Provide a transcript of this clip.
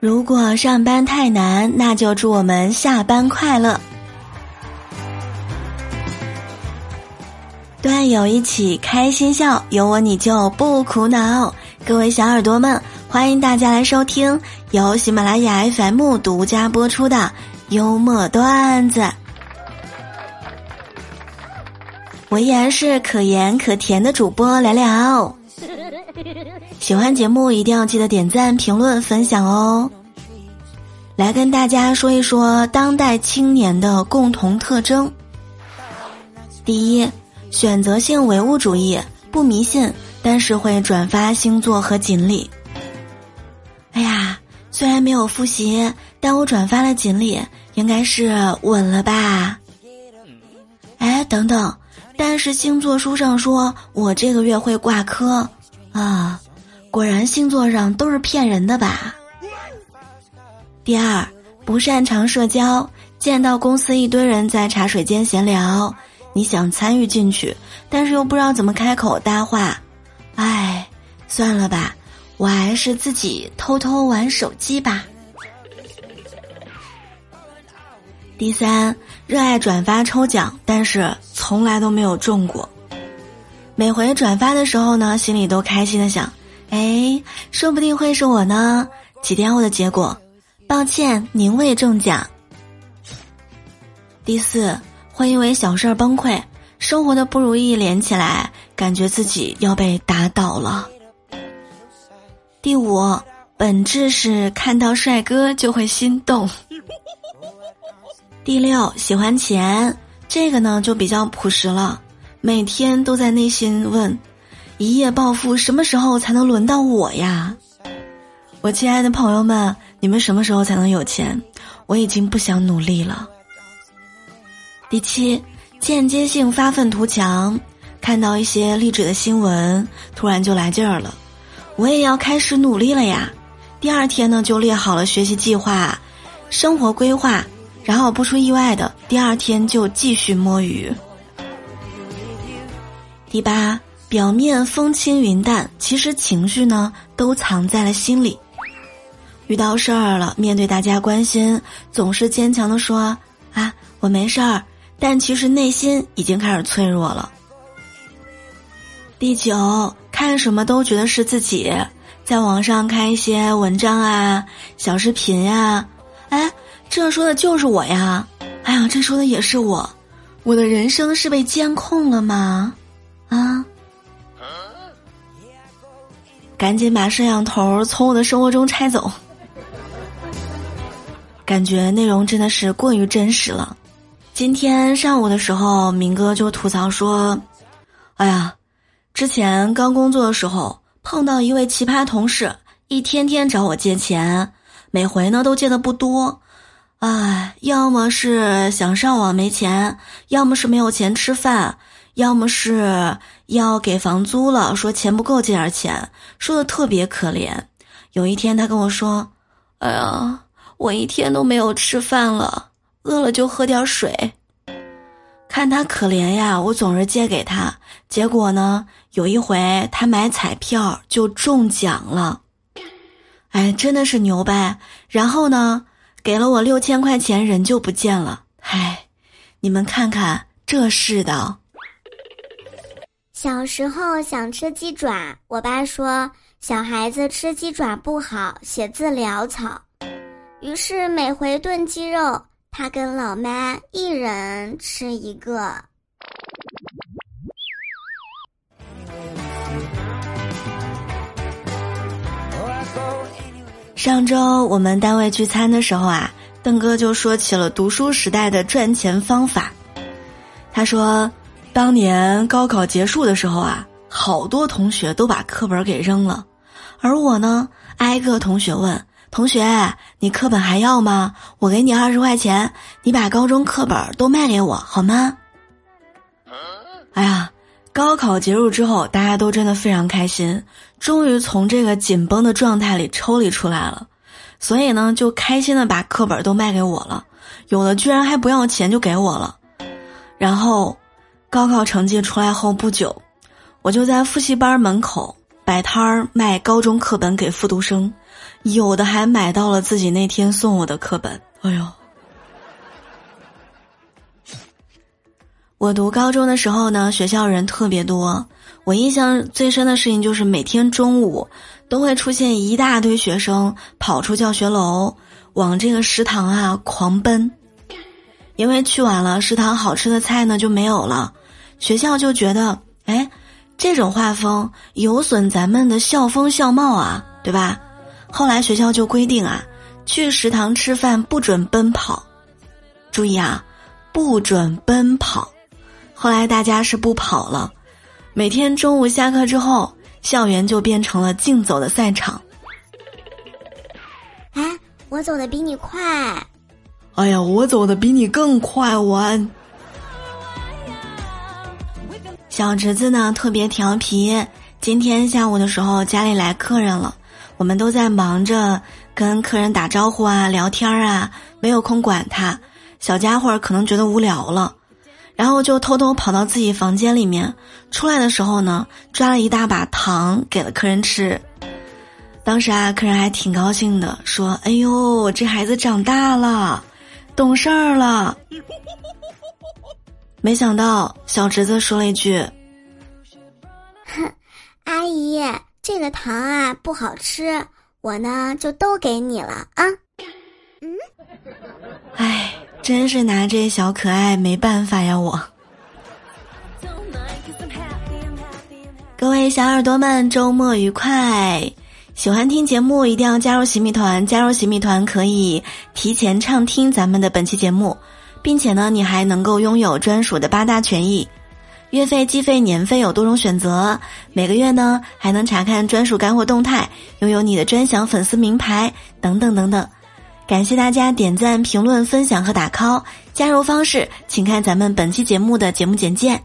如果上班太难，那就祝我们下班快乐。段友一起开心笑，有我你就不苦恼。各位小耳朵们，欢迎大家来收听由喜马拉雅 FM 独家播出的幽默段子。我依然是可盐可甜的主播聊聊。喜欢节目一定要记得点赞、评论、分享哦！来跟大家说一说当代青年的共同特征。第一，选择性唯物主义，不迷信，但是会转发星座和锦鲤。哎呀，虽然没有复习，但我转发了锦鲤，应该是稳了吧？哎，等等，但是星座书上说我这个月会挂科啊！果然星座上都是骗人的吧？第二，不擅长社交，见到公司一堆人在茶水间闲聊，你想参与进去，但是又不知道怎么开口搭话，唉，算了吧，我还是自己偷偷玩手机吧。第三，热爱转发抽奖，但是从来都没有中过，每回转发的时候呢，心里都开心的想。哎，说不定会是我呢。几天后的结果，抱歉，您未中奖。第四，会因为小事儿崩溃，生活的不如意连起来，感觉自己要被打倒了。第五，本质是看到帅哥就会心动。第六，喜欢钱，这个呢就比较朴实了，每天都在内心问。一夜暴富什么时候才能轮到我呀？我亲爱的朋友们，你们什么时候才能有钱？我已经不想努力了。第七，间接性发愤图强，看到一些励志的新闻，突然就来劲儿了，我也要开始努力了呀。第二天呢，就列好了学习计划、生活规划，然后不出意外的，第二天就继续摸鱼。第八。表面风轻云淡，其实情绪呢都藏在了心里。遇到事儿了，面对大家关心，总是坚强的说：“啊，我没事儿。”但其实内心已经开始脆弱了。第九，看什么都觉得是自己，在网上看一些文章啊、小视频呀，哎，这说的就是我呀！哎呀，这说的也是我，我的人生是被监控了吗？啊？赶紧把摄像头从我的生活中拆走，感觉内容真的是过于真实了。今天上午的时候，明哥就吐槽说：“哎呀，之前刚工作的时候碰到一位奇葩同事，一天天找我借钱，每回呢都借的不多，哎，要么是想上网没钱，要么是没有钱吃饭。”要么是要给房租了，说钱不够借点钱，说的特别可怜。有一天他跟我说：“哎呀，我一天都没有吃饭了，饿了就喝点水。”看他可怜呀，我总是借给他。结果呢，有一回他买彩票就中奖了，哎，真的是牛掰。然后呢，给了我六千块钱，人就不见了。哎，你们看看这世道。小时候想吃鸡爪，我爸说小孩子吃鸡爪不好，写字潦草。于是每回炖鸡肉，他跟老妈一人吃一个。上周我们单位聚餐的时候啊，邓哥就说起了读书时代的赚钱方法。他说。当年高考结束的时候啊，好多同学都把课本给扔了，而我呢，挨个同学问：“同学，你课本还要吗？我给你二十块钱，你把高中课本都卖给我好吗？”哎呀，高考结束之后，大家都真的非常开心，终于从这个紧绷的状态里抽离出来了，所以呢，就开心的把课本都卖给我了，有的居然还不要钱就给我了，然后。高考成绩出来后不久，我就在复习班门口摆摊儿卖高中课本给复读生，有的还买到了自己那天送我的课本。哎呦！我读高中的时候呢，学校人特别多。我印象最深的事情就是每天中午都会出现一大堆学生跑出教学楼，往这个食堂啊狂奔。因为去晚了，食堂好吃的菜呢就没有了，学校就觉得，哎，这种画风有损咱们的校风校貌啊，对吧？后来学校就规定啊，去食堂吃饭不准奔跑，注意啊，不准奔跑。后来大家是不跑了，每天中午下课之后，校园就变成了竞走的赛场。哎，我走的比你快。哎呀，我走的比你更快，我。小侄子呢特别调皮，今天下午的时候家里来客人了，我们都在忙着跟客人打招呼啊、聊天啊，没有空管他。小家伙可能觉得无聊了。然后就偷偷跑到自己房间里面，出来的时候呢，抓了一大把糖给了客人吃。当时啊，客人还挺高兴的，说：“哎呦，这孩子长大了，懂事儿了。”没想到小侄子说了一句：“哼，阿姨，这个糖啊不好吃，我呢就都给你了啊。”嗯，哎。真是拿这小可爱没办法呀！我，各位小耳朵们，周末愉快！喜欢听节目一定要加入喜米团，加入喜米团可以提前畅听咱们的本期节目，并且呢，你还能够拥有专属的八大权益：月费、季费、年费有多种选择，每个月呢还能查看专属干货动态，拥有你的专享粉丝名牌等等等等。感谢大家点赞、评论、分享和打 call，加入方式请看咱们本期节目的节目简介。